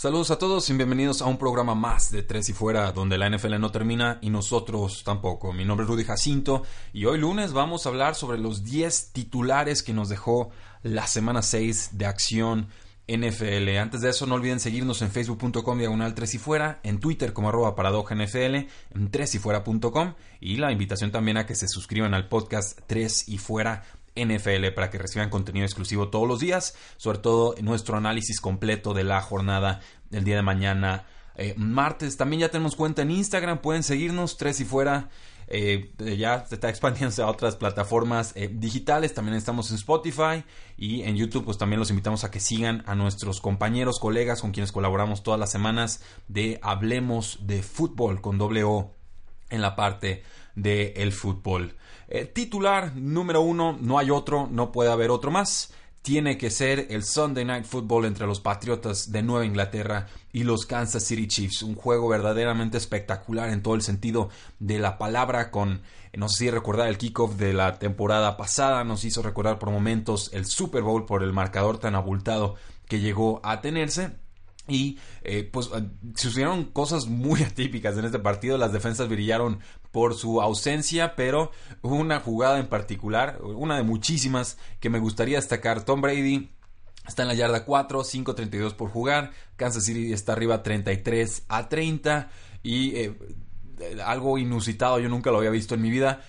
Saludos a todos y bienvenidos a un programa más de Tres y Fuera, donde la NFL no termina y nosotros tampoco. Mi nombre es Rudy Jacinto y hoy lunes vamos a hablar sobre los 10 titulares que nos dejó la semana 6 de acción NFL. Antes de eso, no olviden seguirnos en facebook.com diagonal 3 y fuera, en Twitter como arroba paradoja NFL, en 3 y fuera.com y la invitación también a que se suscriban al podcast 3 y fuera NFL para que reciban contenido exclusivo todos los días, sobre todo nuestro análisis completo de la jornada del día de mañana. Eh, martes también ya tenemos cuenta en Instagram, pueden seguirnos, tres y fuera. Eh, ya se está expandiendo a otras plataformas eh, digitales. También estamos en Spotify y en YouTube. Pues también los invitamos a que sigan a nuestros compañeros, colegas con quienes colaboramos todas las semanas de Hablemos de Fútbol con doble O en la parte del el fútbol. Eh, titular número uno, no hay otro, no puede haber otro más. Tiene que ser el Sunday Night Football entre los Patriotas de Nueva Inglaterra y los Kansas City Chiefs. Un juego verdaderamente espectacular en todo el sentido de la palabra con, no sé si recordar el kickoff de la temporada pasada, nos hizo recordar por momentos el Super Bowl por el marcador tan abultado que llegó a tenerse. Y eh, pues sucedieron cosas muy atípicas en este partido. Las defensas brillaron por su ausencia, pero una jugada en particular, una de muchísimas que me gustaría destacar. Tom Brady está en la yarda 4, 5.32 por jugar. Kansas City está arriba 33 a 30. Y eh, algo inusitado, yo nunca lo había visto en mi vida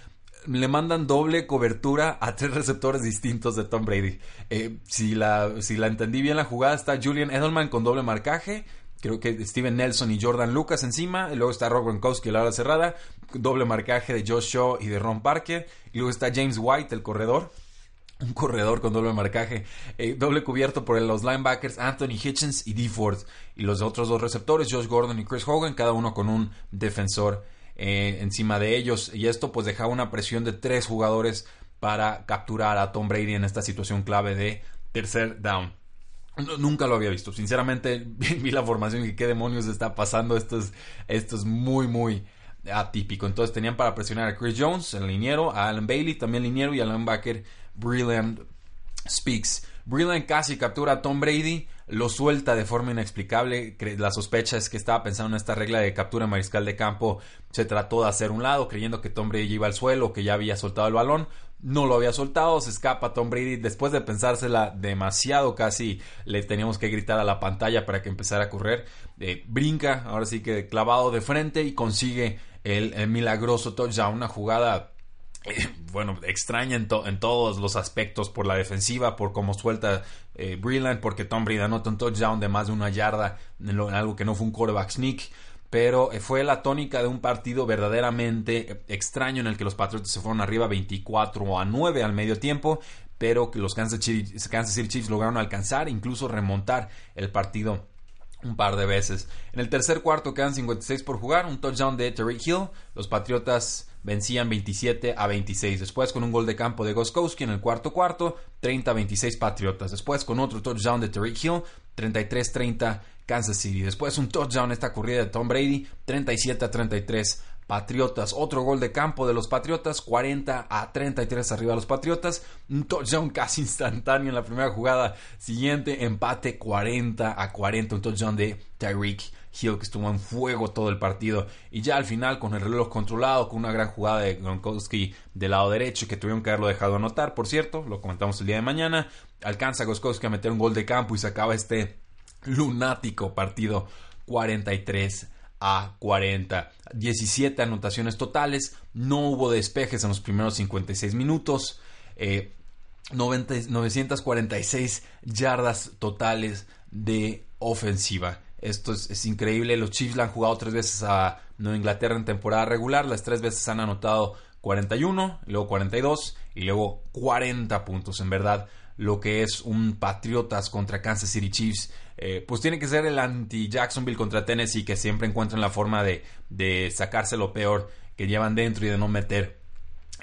le mandan doble cobertura a tres receptores distintos de Tom Brady. Eh, si, la, si la entendí bien la jugada, está Julian Edelman con doble marcaje. Creo que Steven Nelson y Jordan Lucas encima. Y luego está Rob Gronkowski a la hora cerrada. Doble marcaje de Josh Shaw y de Ron Parker. Y luego está James White, el corredor. Un corredor con doble marcaje. Eh, doble cubierto por los linebackers Anthony Hitchens y D. Ford. Y los otros dos receptores, Josh Gordon y Chris Hogan, cada uno con un defensor eh, encima de ellos. Y esto pues dejaba una presión de tres jugadores para capturar a Tom Brady en esta situación clave de tercer down. Nunca lo había visto. Sinceramente, vi la formación y qué demonios está pasando. Esto es, esto es muy, muy atípico. Entonces tenían para presionar a Chris Jones, el liniero, a Alan Bailey, también liniero, y a linebacker Brilliant Speaks. Brilliant casi captura a Tom Brady, lo suelta de forma inexplicable. La sospecha es que estaba pensando en esta regla de captura mariscal de campo. Se trató de hacer un lado, creyendo que Tom Brady iba al suelo, que ya había soltado el balón. No lo había soltado, se escapa Tom Brady. Después de pensársela demasiado, casi le teníamos que gritar a la pantalla para que empezara a correr. Eh, brinca, ahora sí que clavado de frente y consigue el, el milagroso touchdown. Una jugada bueno, extraña en, todos los aspectos por la defensiva, por cómo suelta eh, Brillant, porque Tom Brady anota un touchdown de más de una yarda en, algo que no fue un quarterback sneak. Pero eh, fue la tónica de un partido verdaderamente extraño en el que los Patriots se fueron arriba 24 a 9 al medio tiempo, pero que los Kansas City Chiefs lograron alcanzar, incluso remontar el partido un par de veces. En el tercer cuarto quedan 56 por jugar, un touchdown de Terry Hill. Los Patriotas vencían 27 a 26. Después con un gol de campo de Goskowski en el cuarto cuarto, 30 a 26 Patriotas. Después con otro touchdown de Terry Hill, 33 30 Kansas City. Después un touchdown esta corrida de Tom Brady, 37 a 33 Patriotas. Otro gol de campo de los Patriotas, 40 a 33 arriba de los Patriotas. Un touchdown casi instantáneo en la primera jugada. Siguiente empate 40 a 40. Un touchdown de Tyreek Hill que estuvo en fuego todo el partido. Y ya al final, con el reloj controlado, con una gran jugada de Gronkowski del lado derecho que tuvieron que haberlo dejado anotar, por cierto, lo comentamos el día de mañana. Alcanza Gronkowski a meter un gol de campo y se acaba este lunático partido 43 a 40. 17 anotaciones totales. No hubo despejes en los primeros 56 minutos. 946 eh, yardas totales de ofensiva. Esto es, increíble. Los Chiefs la han jugado tres veces a Nueva Inglaterra en temporada regular. Las tres veces han anotado 41, luego 42 y luego 40 puntos. En verdad, lo que es un Patriotas contra Kansas City Chiefs, eh, pues tiene que ser el anti-Jacksonville contra Tennessee, que siempre encuentran la forma de, de sacarse lo peor que llevan dentro y de no meter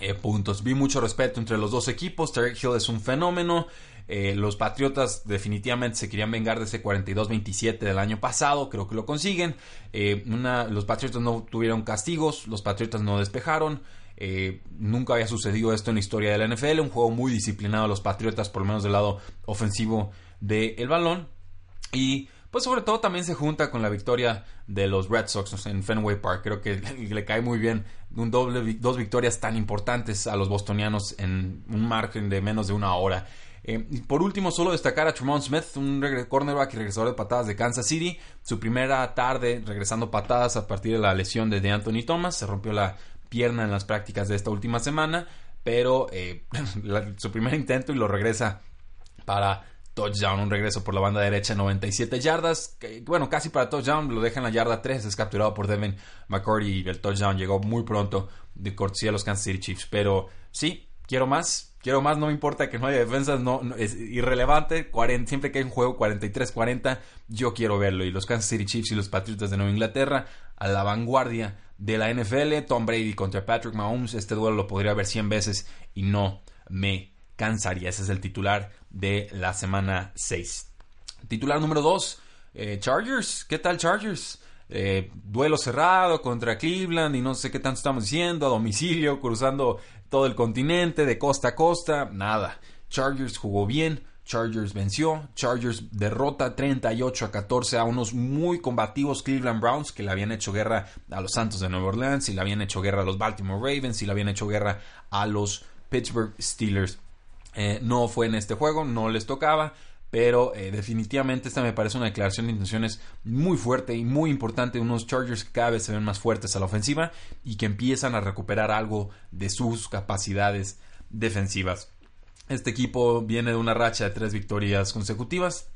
eh, puntos. Vi mucho respeto entre los dos equipos. Tarek Hill es un fenómeno. Eh, los Patriotas definitivamente se querían vengar de ese 42-27 del año pasado. Creo que lo consiguen. los Patriotas no tuvieron castigos. Los Patriotas no despejaron. Eh, nunca había sucedido esto en la historia de la NFL. Un juego muy disciplinado a los Patriotas, por lo menos del lado ofensivo del balón. Y pues sobre todo también se junta con la victoria de los Red Sox en Fenway Park. Creo que le cae muy bien un doble, dos victorias tan importantes a los bostonianos en un margen de menos de una hora. Eh, y por último, solo destacar a Tremont Smith, un cornerback y regresador de patadas de Kansas City. Su primera tarde regresando patadas a partir de la lesión de, Anthony Thomas. Se rompió la pierna en las prácticas de esta última semana, pero eh, su primer intento y lo regresa para touchdown, un regreso por la banda derecha 97 yardas, bueno, casi para touchdown, lo deja en la yarda 3, es capturado por Devin McCourty y el touchdown llegó muy pronto de cortesía a los Kansas City Chiefs, pero sí, quiero más, quiero más, no me importa que no haya defensas, no, es irrelevante, siempre que hay un juego 43-40, yo quiero verlo y los Kansas City Chiefs y los Patriotas de Nueva Inglaterra a la vanguardia de la NFL, Tom Brady contra Patrick Mahomes. Este duelo lo podría ver 100 veces y no me cansaría. Ese es el titular de la semana 6. Titular número 2, eh, Chargers. ¿Qué tal Chargers? Eh, duelo cerrado contra Cleveland y no sé qué tanto estamos diciendo, a domicilio, cruzando todo el continente, de costa a costa, nada. Chargers jugó bien, Chargers venció, Chargers derrota 38 a 14 a unos muy combativos Cleveland Browns que le habían hecho guerra a los Santos de Nueva Orleans y le habían hecho guerra a los Baltimore Ravens y le habían hecho guerra a los Pittsburgh Steelers. Eh, no fue en este juego, no les tocaba, pero eh, definitivamente esta me parece una declaración de intenciones muy fuerte y muy importante. Unos Chargers que cada vez se ven más fuertes a la ofensiva y que empiezan a recuperar algo de sus capacidades defensivas. Este equipo viene de una racha de tres victorias consecutivas.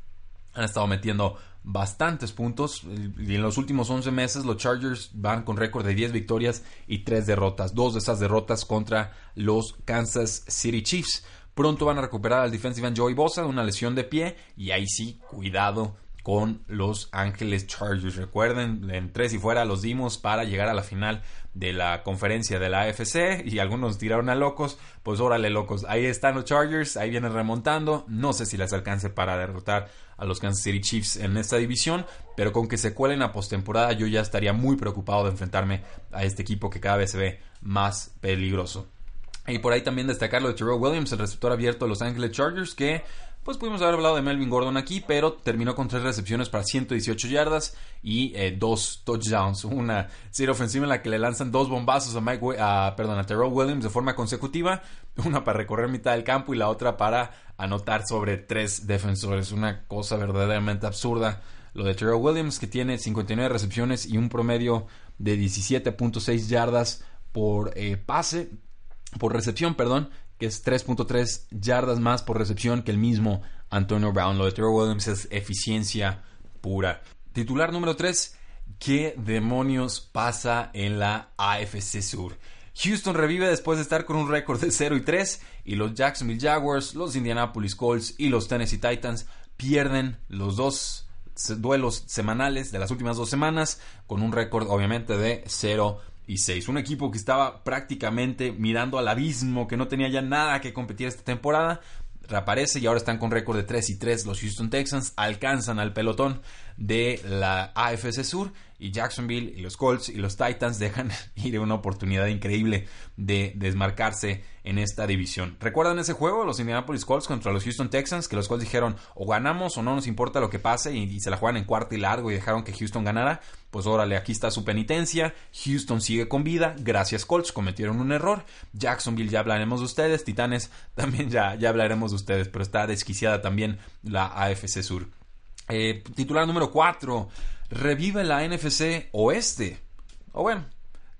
Han estado metiendo bastantes puntos. Y en los últimos 11 meses los Chargers van con récord de 10 victorias y 3 derrotas. Dos de esas derrotas contra los Kansas City Chiefs. Pronto van a recuperar al defensive end Joey Bosa de una lesión de pie. Y ahí sí, cuidado con los Ángeles Chargers. Recuerden, en tres y fuera los dimos para llegar a la final de la conferencia de la AFC y algunos tiraron a locos, pues órale locos, ahí están los Chargers, ahí vienen remontando, no sé si les alcance para derrotar a los Kansas City Chiefs en esta división, pero con que se cuelen a postemporada yo ya estaría muy preocupado de enfrentarme a este equipo que cada vez se ve más peligroso. Y por ahí también destacar lo de Terrell Williams, el receptor abierto de Los Angeles Chargers, que pues pudimos haber hablado de Melvin Gordon aquí, pero terminó con tres recepciones para 118 yardas y eh, dos touchdowns. Una serie ofensiva en la que le lanzan dos bombazos a, Mike, a, perdón, a Terrell Williams de forma consecutiva. Una para recorrer mitad del campo y la otra para anotar sobre tres defensores. Una cosa verdaderamente absurda. Lo de Terrell Williams, que tiene 59 recepciones y un promedio de 17.6 yardas por eh, pase, por recepción, perdón que es 3.3 yardas más por recepción que el mismo Antonio Brown. Lo de Terrell Williams es eficiencia pura. Titular número 3. ¿Qué demonios pasa en la AFC Sur? Houston revive después de estar con un récord de 0 y 3 y los Jacksonville Jaguars, los Indianapolis Colts y los Tennessee Titans pierden los dos duelos semanales de las últimas dos semanas con un récord obviamente de 0 y 6. Un equipo que estaba prácticamente mirando al abismo, que no tenía ya nada que competir esta temporada. Reaparece y ahora están con récord de 3 y 3 los Houston Texans. Alcanzan al pelotón de la AFC Sur y Jacksonville y los Colts y los Titans dejan ir una oportunidad increíble de desmarcarse en esta división. ¿Recuerdan ese juego? Los Indianapolis Colts contra los Houston Texans, que los Colts dijeron o ganamos o no nos importa lo que pase y, se la juegan en cuarto y largo y dejaron que Houston ganara. Pues órale, aquí está su penitencia. Houston sigue con vida. Gracias Colts, cometieron un error. Jacksonville ya hablaremos de ustedes. Titanes también ya, ya hablaremos de ustedes, pero está desquiciada también la AFC Sur. Eh, titular número 4. Revive la NFC Oeste. O bueno,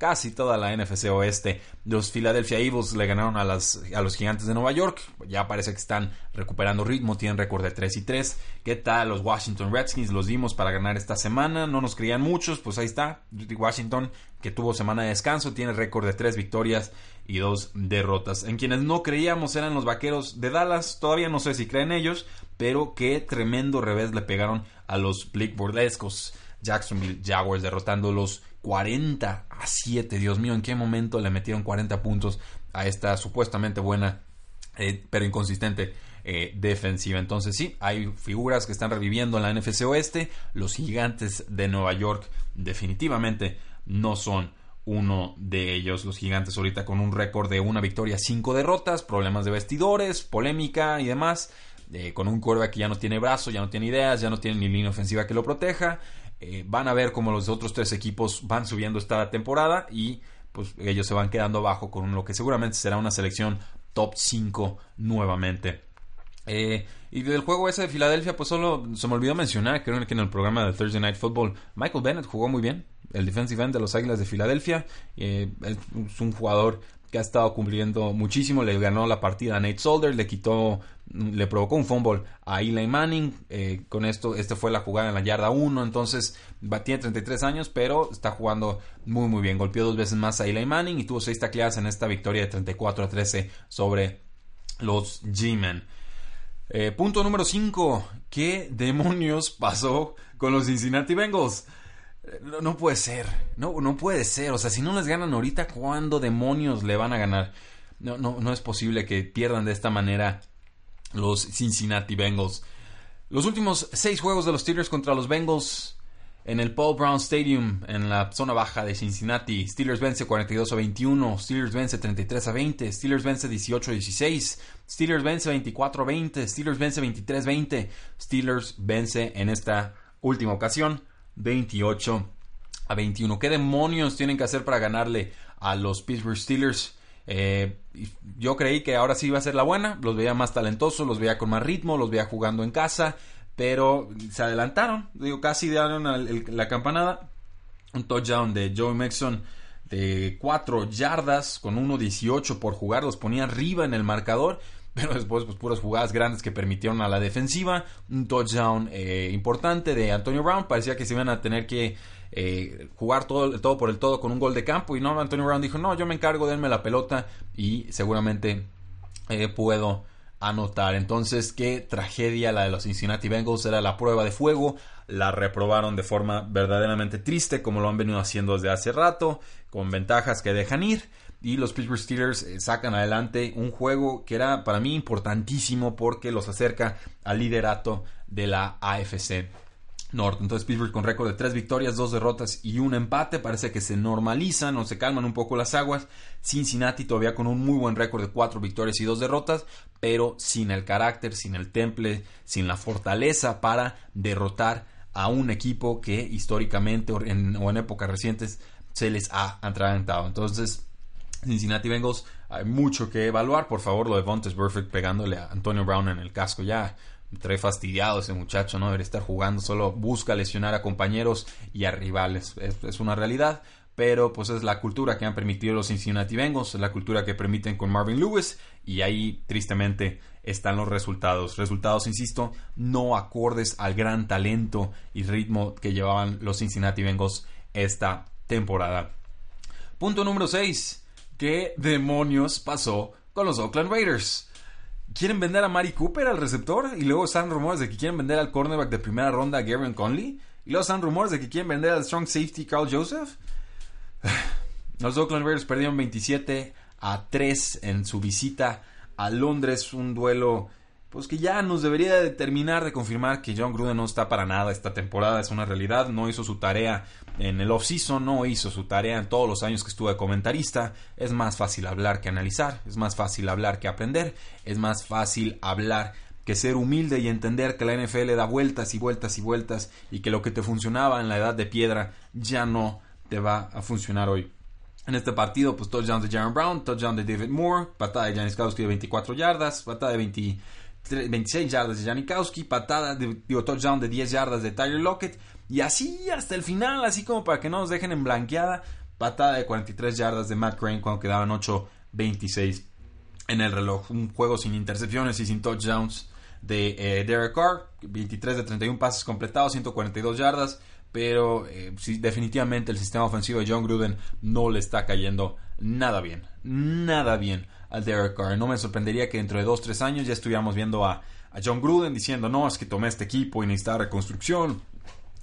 casi toda la NFC Oeste. Los Philadelphia Eagles le ganaron a, las, a los Gigantes de Nueva York. Ya parece que están recuperando ritmo, tienen récord de 3 y 3. ¿Qué tal los Washington Redskins? Los dimos para ganar esta semana. No nos creían muchos, pues ahí está. Washington, que tuvo semana de descanso, tiene récord de 3 victorias y 2 derrotas. En quienes no creíamos eran los Vaqueros de Dallas. Todavía no sé si creen ellos, pero qué tremendo revés le pegaron a los Bordescos. Jacksonville Jaguars derrotándolos 40 a 7. Dios mío, ¿en qué momento le metieron 40 puntos a esta supuestamente buena, eh, pero inconsistente eh, defensiva? Entonces sí, hay figuras que están reviviendo en la NFC Oeste. Los gigantes de Nueva York definitivamente no son uno de ellos. Los gigantes ahorita con un récord de una victoria, cinco derrotas, problemas de vestidores, polémica y demás. Eh, con un quarterback que ya no tiene brazo, ya no tiene ideas, ya no tiene ni línea ofensiva que lo proteja. Eh, van a ver cómo los otros tres equipos van subiendo esta temporada y pues ellos se van quedando abajo con lo que seguramente será una selección top 5 nuevamente. Eh, y del juego ese de Filadelfia, pues solo se me olvidó mencionar, creo que en el programa de Thursday Night Football, Michael Bennett jugó muy bien, el defensive end de los Águilas de Filadelfia. Eh, es un jugador que ha estado cumpliendo muchísimo. Le ganó la partida a Nate Solder, le quitó, le provocó un fumble a Eli Manning. Eh, con esto, esta fue la jugada en la yarda 1. Entonces, tiene 33 años, pero está jugando muy, muy bien. Golpeó dos veces más a Eli Manning y tuvo 6 tacleadas en esta victoria de 34 a 13 sobre los G-Men. Eh, punto número 5. ¿Qué demonios pasó con los Cincinnati Bengals? No, puede ser. No, no puede ser. O sea, si no les ganan ahorita, ¿cuándo demonios le van a ganar? No, no, no es posible que pierdan de esta manera los Cincinnati Bengals. Los últimos seis juegos de los Steelers contra los Bengals en el Paul Brown Stadium, en la zona baja de Cincinnati. Steelers vence 42 a 21, Steelers vence 33 a 20, Steelers vence 18 a 16, Steelers vence 24 a 20, Steelers vence 23 a 20, Steelers vence en esta última ocasión 28 a 21. ¿Qué demonios tienen que hacer para ganarle a los Pittsburgh Steelers? Eh, yo creí que ahora sí iba a ser la buena, los veía más talentosos, los veía con más ritmo, los veía jugando en casa, pero se adelantaron, digo, casi dieron la campanada. Un touchdown de Joe Mixon de 4 yardas con 1.18 por jugar, los ponía arriba en el marcador pero después pues puras jugadas grandes que permitieron a la defensiva, un touchdown eh, importante de Antonio Brown, parecía que se iban a tener que eh, jugar todo, todo por el todo con un gol de campo. Y no, Antonio Brown dijo, no, yo me encargo, denme la pelota y seguramente eh, puedo anotar. Entonces, qué tragedia la de los Cincinnati Bengals, era la prueba de fuego, la reprobaron de forma verdaderamente triste como lo han venido haciendo desde hace rato, con ventajas que dejan ir y los Pittsburgh Steelers eh, sacan adelante un juego que era para mí importantísimo porque los acerca al liderato de la AFC Norte. Entonces Pittsburgh con récord de tres victorias, dos derrotas y un empate. Parece que se normalizan o se calman un poco las aguas. Cincinnati todavía con un muy buen récord de cuatro victorias y dos derrotas, pero sin el carácter, sin el temple, sin la fortaleza para derrotar a un equipo que históricamente en, o en épocas recientes se les ha atragantado. Entonces Cincinnati Bengals, hay mucho que evaluar. Por favor, lo de Vontaze Perfect pegándole a Antonio Brown en el casco. Ya trae fastidiado ese muchacho, no debería estar jugando. Solo busca lesionar a compañeros y a rivales. Es, una realidad. Pero pues es la cultura que han permitido los Cincinnati Bengals, es la cultura que permiten con Marvin Lewis y ahí tristemente están los resultados. Resultados, insisto, no acordes al gran talento y ritmo que llevaban los Cincinnati Bengals esta temporada. Punto número 6 ¿Qué demonios pasó con los Oakland Raiders? ¿Quieren vender a Mari Cooper al receptor? Y luego están rumores de que quieren vender al cornerback de primera ronda Gavin Conley. Y luego están rumores de que quieren vender al strong safety Carl Joseph. Los Oakland Raiders perdieron 27 a 3 en su visita a Londres. Un duelo pues que ya nos debería determinar de confirmar que John Gruden no está para nada esta temporada, es una realidad, no hizo su tarea en el off-season, no hizo su tarea en todos los años que estuvo de comentarista, es más fácil hablar que analizar, es más fácil hablar que aprender, es más fácil hablar que ser humilde y entender que la NFL da vueltas y vueltas y vueltas y que lo que te funcionaba en la edad de piedra ya no te va a funcionar hoy. En este partido, pues touchdown de Jaron Brown, touchdown de David Moore, patada de Janis Kowski de 24 yardas, patada de 20 26 yardas de Janikowski, patada de touchdown de 10 yardas de Tyler Lockett y así hasta el final, así como para que no nos dejen en blanqueada. patada de 43 yardas de Matt Crane cuando quedaban 8-26 en el reloj. Un juego sin intercepciones y sin touchdowns de eh, Derek Carr, 23 de 31 pases completados, 142 yardas, pero eh, definitivamente el sistema ofensivo de John Gruden no le está cayendo nada bien, nada bien al Derek Carr. No me sorprendería que dentro de 2-3 años ya estuviéramos viendo a, John Gruden diciendo, no, es que tomé este equipo y necesitaba reconstrucción,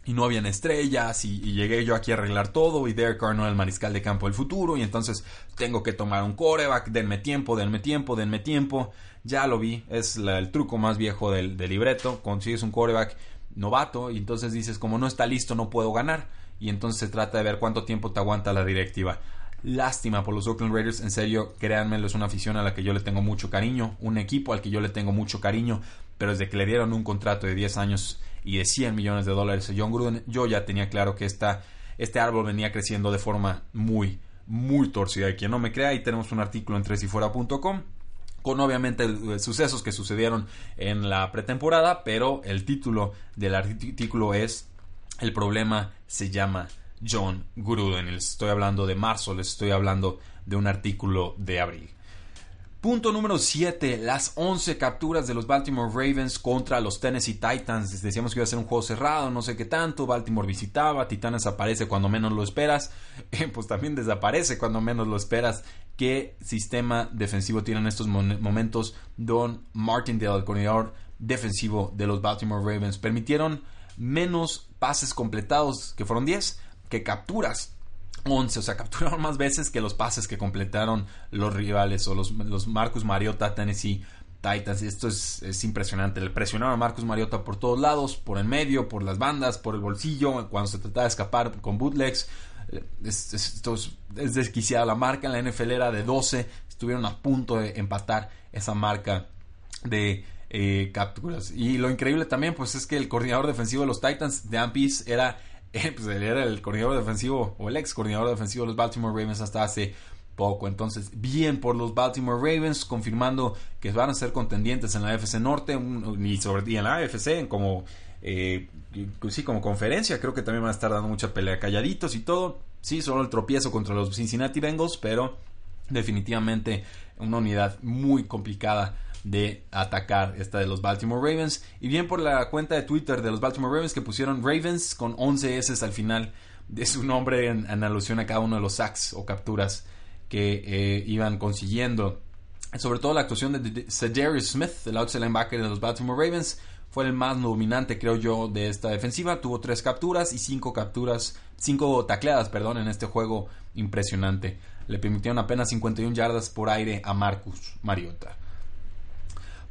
y no habían estrellas y, llegué yo aquí a arreglar todo y Derek Carr no era el mariscal de campo del futuro y entonces tengo que tomar un coreback, denme tiempo, denme tiempo, denme tiempo. Ya lo vi, es el truco más viejo del, libreto, consigues un coreback novato y entonces dices como no está listo no puedo ganar y entonces se trata de ver cuánto tiempo te aguanta la directiva. Lástima por los Oakland Raiders, en serio, créanmelo, es una afición a la que yo le tengo mucho cariño, un equipo al que yo le tengo mucho cariño, pero desde que le dieron un contrato de 10 años y de 100 millones de dólares a John Gruden, yo ya tenía claro que esta, este árbol venía creciendo de forma muy, muy torcida. Y quien no me crea, ahí tenemos un artículo en tresifuera.com con obviamente sucesos que sucedieron en la pretemporada, pero el título del artículo es El problema se llama John Gruden. Les estoy hablando de marzo, les estoy hablando de un artículo de abril. Punto número 7. Las 11 capturas de los Baltimore Ravens contra los Tennessee Titans. Decíamos que iba a ser un juego cerrado, no sé qué tanto. Baltimore visitaba, Titanes aparece cuando menos lo esperas. pues también desaparece cuando menos lo esperas. ¿Qué sistema defensivo tiene en estos momentos Don Martindale, el coordinador defensivo de los Baltimore Ravens? Permitieron menos pases completados, que fueron 10, que capturas 11, o sea, capturaron más veces que los pases que completaron los rivales o los, los Marcus Mariota, Tennessee Titans. Esto es, impresionante. Le presionaron a Marcus Mariota por todos lados, por el medio, por las bandas, por el bolsillo, cuando se trataba de escapar con bootlegs. Es, esto es, desquiciada. La marca en la NFL era de 12. Estuvieron a punto de empatar esa marca de eh, capturas. Y lo increíble también, pues es que el coordinador defensivo de los Titans, Dan Pease, era pues él era el coordinador defensivo o el ex coordinador defensivo de los Baltimore Ravens hasta hace poco. Entonces, bien por los Baltimore Ravens, confirmando que van a ser contendientes en la AFC Norte y, sobre, y en la AFC como, eh, sí, como conferencia. Creo que también van a estar dando mucha pelea calladitos y todo. Sí, solo el tropiezo contra los Cincinnati Bengals, pero definitivamente una unidad muy complicada de atacar esta de los Baltimore Ravens. Y bien por la cuenta de Twitter de los Baltimore Ravens que pusieron Ravens con 11 S al final de su nombre en, alusión a cada uno de los sacks o capturas que eh, iban consiguiendo. Sobre todo la actuación de Cedarius Smith, el outside linebacker de los Baltimore Ravens, fue el más dominante, creo yo, de esta defensiva. Tuvo tres capturas y cinco capturas, cinco tacleadas, perdón, en este juego impresionante. Le permitieron apenas 51 yardas por aire a Marcus Mariota.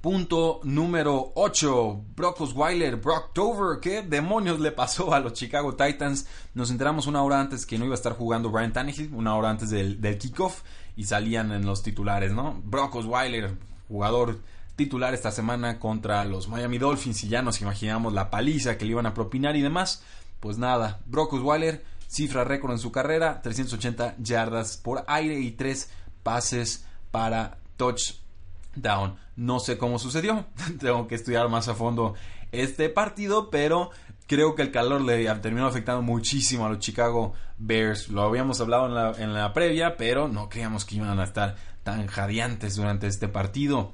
Punto número 8. Brock Osweiler, Brock Tover. ¿Qué demonios le pasó a los Chicago Titans? Nos enteramos una hora antes que no iba a estar jugando Brian Tannehill, una hora antes del, kickoff, y salían en los titulares, ¿no? Brock Osweiler, jugador titular esta semana contra los Miami Dolphins, y ya nos imaginamos la paliza que le iban a propinar y demás. Pues nada, Brock Osweiler, cifra récord en su carrera, 380 yardas por aire y 3 pases para touch down. No sé cómo sucedió, tengo que estudiar más a fondo este partido, pero creo que el calor le terminó afectando muchísimo a los Chicago Bears. Lo habíamos hablado en la, en la previa, pero no creíamos que iban a estar tan jadeantes durante este partido.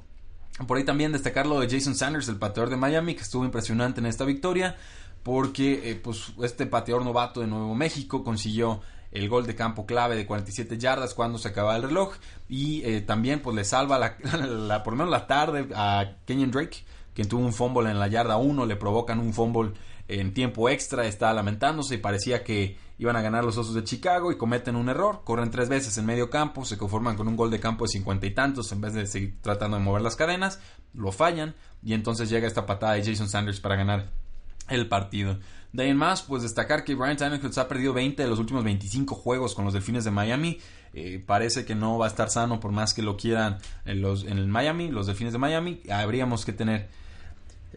Por ahí también destacar lo de Jason Sanders, el pateador de Miami, que estuvo impresionante en esta victoria, porque eh, pues, este pateador novato de Nuevo México consiguió el gol de campo clave de 47 yardas cuando se acaba el reloj y eh, también pues le salva la, por lo menos la tarde a Kenyon Drake quien tuvo un fumble en la yarda 1 le provocan un fumble en tiempo extra está lamentándose y parecía que iban a ganar los Osos de Chicago y cometen un error, corren tres veces en medio campo, se conforman con un gol de campo de cincuenta y tantos en vez de seguir tratando de mover las cadenas, lo fallan y entonces llega esta patada de Jason Sanders para ganar el partido. De ahí en más, pues destacar que Brian Tannehill ha perdido 20 de los últimos 25 juegos con los Delfines de Miami. Eh, parece que no va a estar sano por más que lo quieran en, los, en el Miami, los Delfines de Miami. Habríamos que tener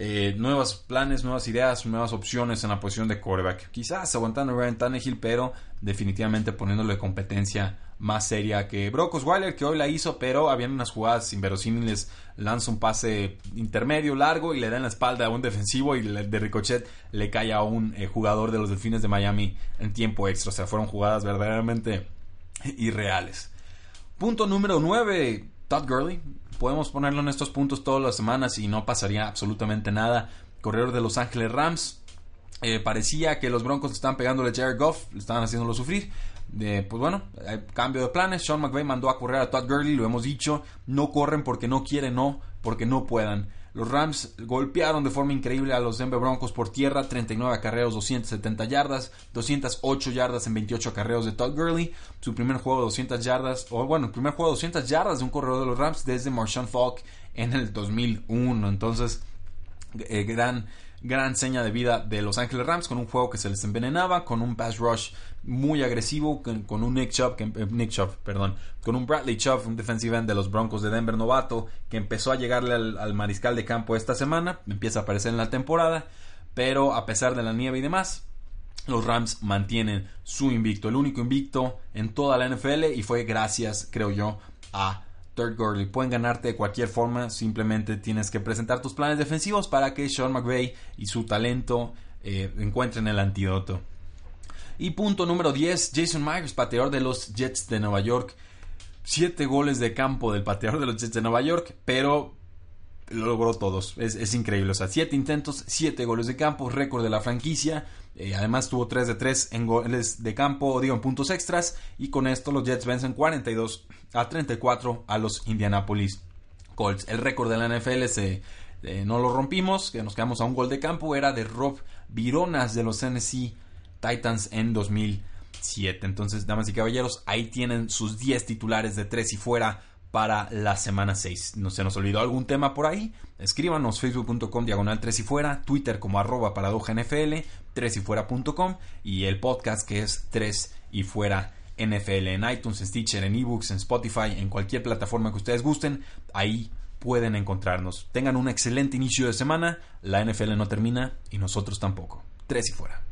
eh, nuevos planes, nuevas ideas, nuevas opciones en la posición de quarterback. Quizás aguantando a Ryan Tannehill, pero definitivamente poniéndole competencia más seria que Brock Osweiler, que hoy la hizo, pero habían unas jugadas inverosímiles. Lanza un pase intermedio, largo, y le da en la espalda a un defensivo y de ricochet le cae a un eh, jugador de los Delfines de Miami en tiempo extra. O sea, fueron jugadas verdaderamente irreales. Punto número 9, Todd Gurley. Podemos ponerlo en estos puntos todas las semanas y no pasaría absolutamente nada. Corredor de Los Ángeles Rams. Eh, parecía que los Broncos estaban pegándole a Jared Goff, le estaban haciéndolo sufrir. pues bueno, cambio de planes. Sean McVay mandó a correr a Todd Gurley, lo hemos dicho. No corren porque no quieren, no, porque no puedan. Los Rams golpearon de forma increíble a los Denver Broncos por tierra, 39 acarreos, 270 yardas, 208 yardas en 28 acarreos de Todd Gurley, su primer juego de 200 yardas, o bueno, el primer juego de 200 yardas de un corredor de los Rams desde Marshawn Falk en el 2001. Entonces, eh, gran gran seña de vida de Los Ángeles Rams con un juego que se les envenenaba, con un pass rush muy agresivo, con, un Nick Chubb, que, eh, Nick Chubb, perdón, con un Bradley Chubb, un defensive end de los Broncos de Denver novato, que empezó a llegarle al, mariscal de campo esta semana, empieza a aparecer en la temporada, pero a pesar de la nieve y demás, los Rams mantienen su invicto, el único invicto en toda la NFL y fue gracias, creo yo, a Third Gurley. Pueden ganarte de cualquier forma, simplemente tienes que presentar tus planes defensivos para que Sean McVay y su talento eh, encuentren el antídoto. Y punto número 10, Jason Myers, pateador de los Jets de Nueva York. Siete goles de campo del pateador de los Jets de Nueva York, pero lo logró todos. Es, increíble. O sea, siete intentos, siete goles de campo, récord de la franquicia. Eh, además tuvo 3 de 3 en goles de campo, digo, en puntos extras. Y con esto los Jets vencen 42 a 34 a los Indianapolis Colts. El récord de la NFL se, eh, no lo rompimos, que nos quedamos a un gol de campo. Era de Rob Vironas de los Tennessee Titans en 2007. Entonces, damas y caballeros, ahí tienen sus 10 titulares de 3 y fuera para la semana 6. ¿No se nos olvidó algún tema por ahí? Escríbanos facebook.com diagonal 3 y fuera, Twitter como arroba paradoja NFL, 3 y fuera.com y el podcast que es 3 y fuera NFL en iTunes, en Stitcher, en eBooks, en Spotify, en cualquier plataforma que ustedes gusten, ahí pueden encontrarnos. Tengan un excelente inicio de semana, la NFL no termina y nosotros tampoco. 3 y fuera.